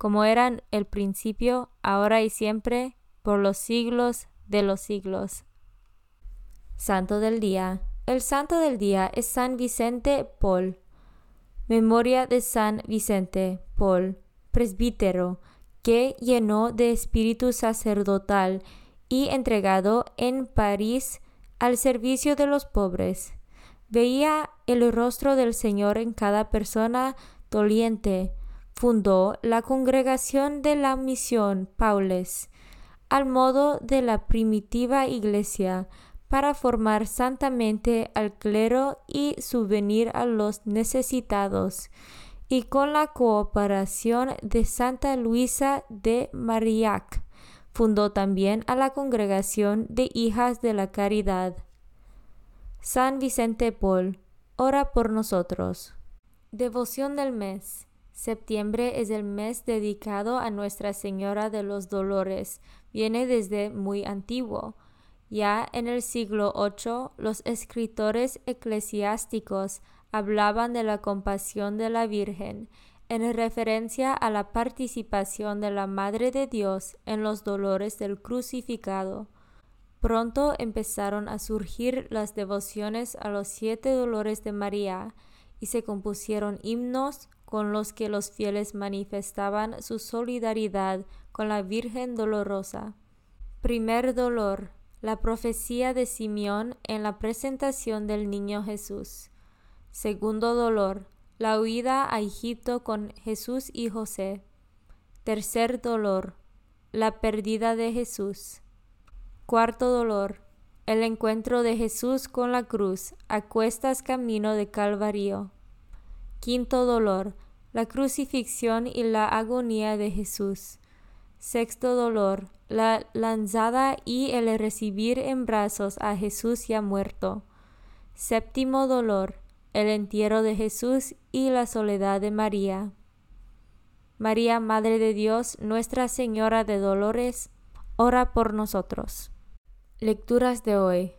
como eran el principio, ahora y siempre, por los siglos de los siglos. Santo del Día. El Santo del Día es San Vicente Paul. Memoria de San Vicente Paul, presbítero, que llenó de espíritu sacerdotal y entregado en París al servicio de los pobres. Veía el rostro del Señor en cada persona doliente, fundó la congregación de la misión Paules, al modo de la primitiva iglesia, para formar santamente al clero y subvenir a los necesitados, y con la cooperación de Santa Luisa de Marillac, fundó también a la congregación de hijas de la caridad. San Vicente Paul, ora por nosotros. Devoción del mes. Septiembre es el mes dedicado a Nuestra Señora de los Dolores. Viene desde muy antiguo. Ya en el siglo VIII los escritores eclesiásticos hablaban de la compasión de la Virgen en referencia a la participación de la Madre de Dios en los dolores del crucificado. Pronto empezaron a surgir las devociones a los siete dolores de María y se compusieron himnos, con los que los fieles manifestaban su solidaridad con la Virgen Dolorosa. Primer dolor, la profecía de Simeón en la presentación del niño Jesús. Segundo dolor, la huida a Egipto con Jesús y José. Tercer dolor, la pérdida de Jesús. Cuarto dolor, el encuentro de Jesús con la cruz a cuestas camino de Calvario. Quinto dolor, la crucifixión y la agonía de Jesús. Sexto dolor, la lanzada y el recibir en brazos a Jesús ya muerto. Séptimo dolor, el entierro de Jesús y la soledad de María. María, Madre de Dios, Nuestra Señora de Dolores, ora por nosotros. Lecturas de hoy.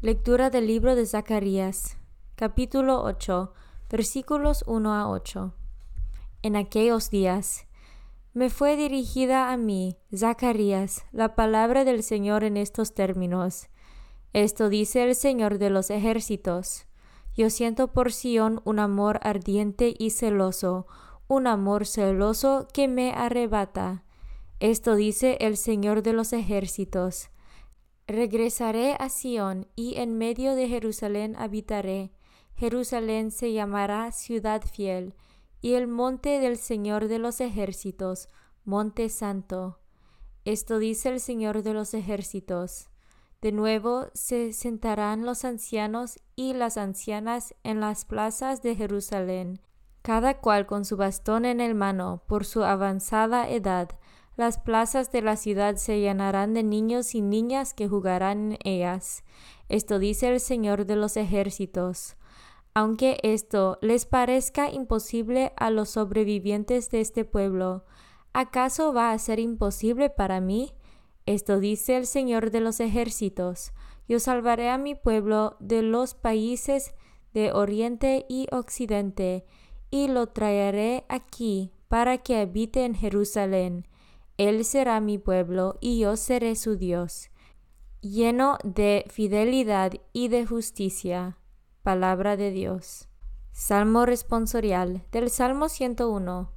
Lectura del libro de Zacarías, capítulo 8 versículos 1 a 8. En aquellos días Me fue dirigida a mí, Zacarías, la palabra del Señor en estos términos. Esto dice el Señor de los ejércitos. Yo siento por Sión un amor ardiente y celoso, un amor celoso que me arrebata. Esto dice el Señor de los ejércitos. Regresaré a Sión y en medio de Jerusalén habitaré. Jerusalén se llamará ciudad fiel, y el monte del Señor de los ejércitos, monte santo. Esto dice el Señor de los ejércitos. De nuevo se sentarán los ancianos y las ancianas en las plazas de Jerusalén, cada cual con su bastón en el mano, por su avanzada edad. Las plazas de la ciudad se llenarán de niños y niñas que jugarán en ellas. Esto dice el Señor de los ejércitos. Aunque esto les parezca imposible a los sobrevivientes de este pueblo, ¿acaso va a ser imposible para mí? Esto dice el Señor de los ejércitos. Yo salvaré a mi pueblo de los países de oriente y occidente, y lo traeré aquí para que habite en Jerusalén. Él será mi pueblo y yo seré su Dios, lleno de fidelidad y de justicia. Palabra de Dios. Salmo responsorial del Salmo 101.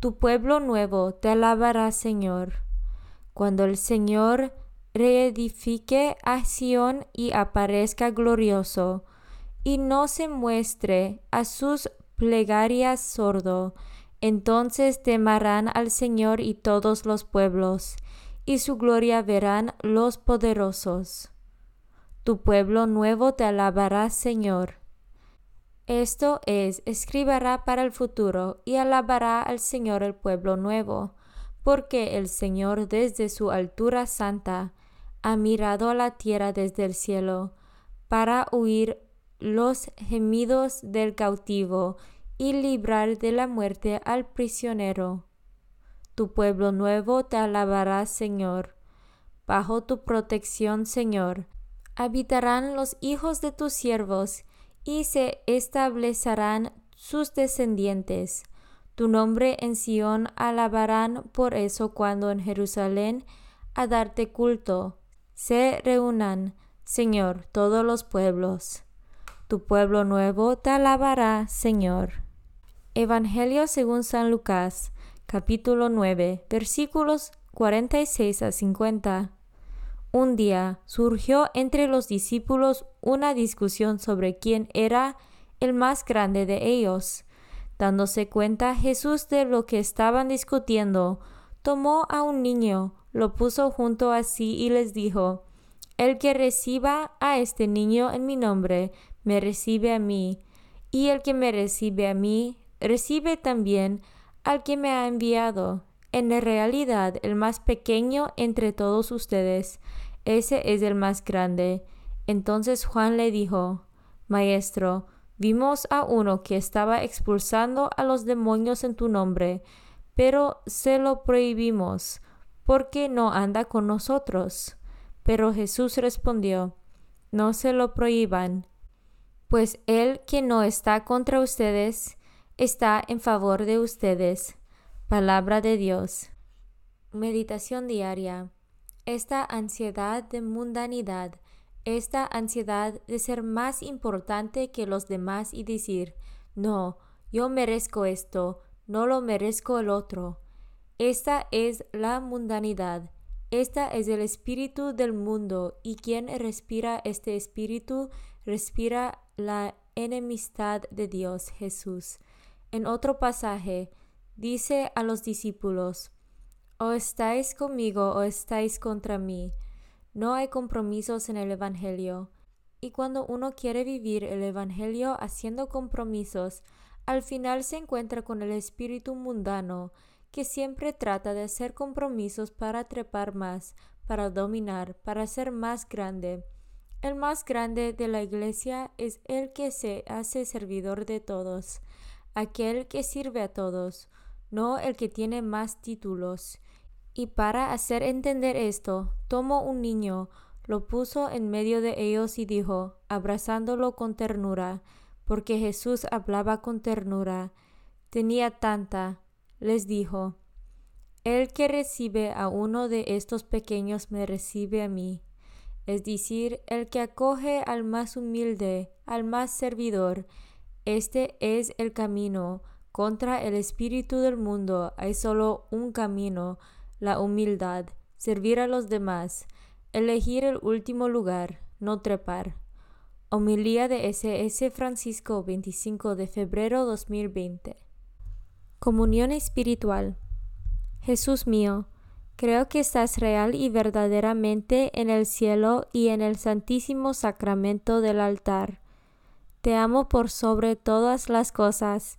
Tu pueblo nuevo te alabará, Señor. Cuando el Señor reedifique a Sión y aparezca glorioso, y no se muestre a sus plegarias sordo, entonces temerán al Señor y todos los pueblos, y su gloria verán los poderosos tu pueblo nuevo te alabará, Señor. Esto es, escribirá para el futuro y alabará al Señor el pueblo nuevo, porque el Señor desde su altura santa ha mirado a la tierra desde el cielo, para huir los gemidos del cautivo y librar de la muerte al prisionero. Tu pueblo nuevo te alabará, Señor. Bajo tu protección, Señor, habitarán los hijos de tus siervos, y se establecerán sus descendientes. Tu nombre en Sión alabarán por eso cuando en Jerusalén a darte culto se reúnan, Señor, todos los pueblos. Tu pueblo nuevo te alabará, Señor. Evangelio según San Lucas, capítulo 9, versículos 46 a 50. Un día surgió entre los discípulos una discusión sobre quién era el más grande de ellos. Dándose cuenta Jesús de lo que estaban discutiendo, tomó a un niño, lo puso junto a sí y les dijo, El que reciba a este niño en mi nombre, me recibe a mí, y el que me recibe a mí, recibe también al que me ha enviado. En realidad, el más pequeño entre todos ustedes ese es el más grande. Entonces Juan le dijo, Maestro, vimos a uno que estaba expulsando a los demonios en tu nombre, pero se lo prohibimos, porque no anda con nosotros. Pero Jesús respondió, No se lo prohíban, pues el que no está contra ustedes, está en favor de ustedes. Palabra de Dios. Meditación diaria esta ansiedad de mundanidad, esta ansiedad de ser más importante que los demás y decir, no, yo merezco esto, no lo merezco el otro. Esta es la mundanidad, esta es el espíritu del mundo y quien respira este espíritu respira la enemistad de Dios Jesús. En otro pasaje dice a los discípulos, o estáis conmigo o estáis contra mí. No hay compromisos en el Evangelio. Y cuando uno quiere vivir el Evangelio haciendo compromisos, al final se encuentra con el espíritu mundano, que siempre trata de hacer compromisos para trepar más, para dominar, para ser más grande. El más grande de la iglesia es el que se hace servidor de todos, aquel que sirve a todos, no el que tiene más títulos. Y para hacer entender esto, tomó un niño, lo puso en medio de ellos y dijo, abrazándolo con ternura, porque Jesús hablaba con ternura, tenía tanta, les dijo, El que recibe a uno de estos pequeños me recibe a mí. Es decir, el que acoge al más humilde, al más servidor, este es el camino. Contra el espíritu del mundo hay solo un camino, la humildad, servir a los demás, elegir el último lugar, no trepar. Homilía de SS Francisco 25 de febrero 2020. Comunión espiritual. Jesús mío, creo que estás real y verdaderamente en el cielo y en el santísimo sacramento del altar. Te amo por sobre todas las cosas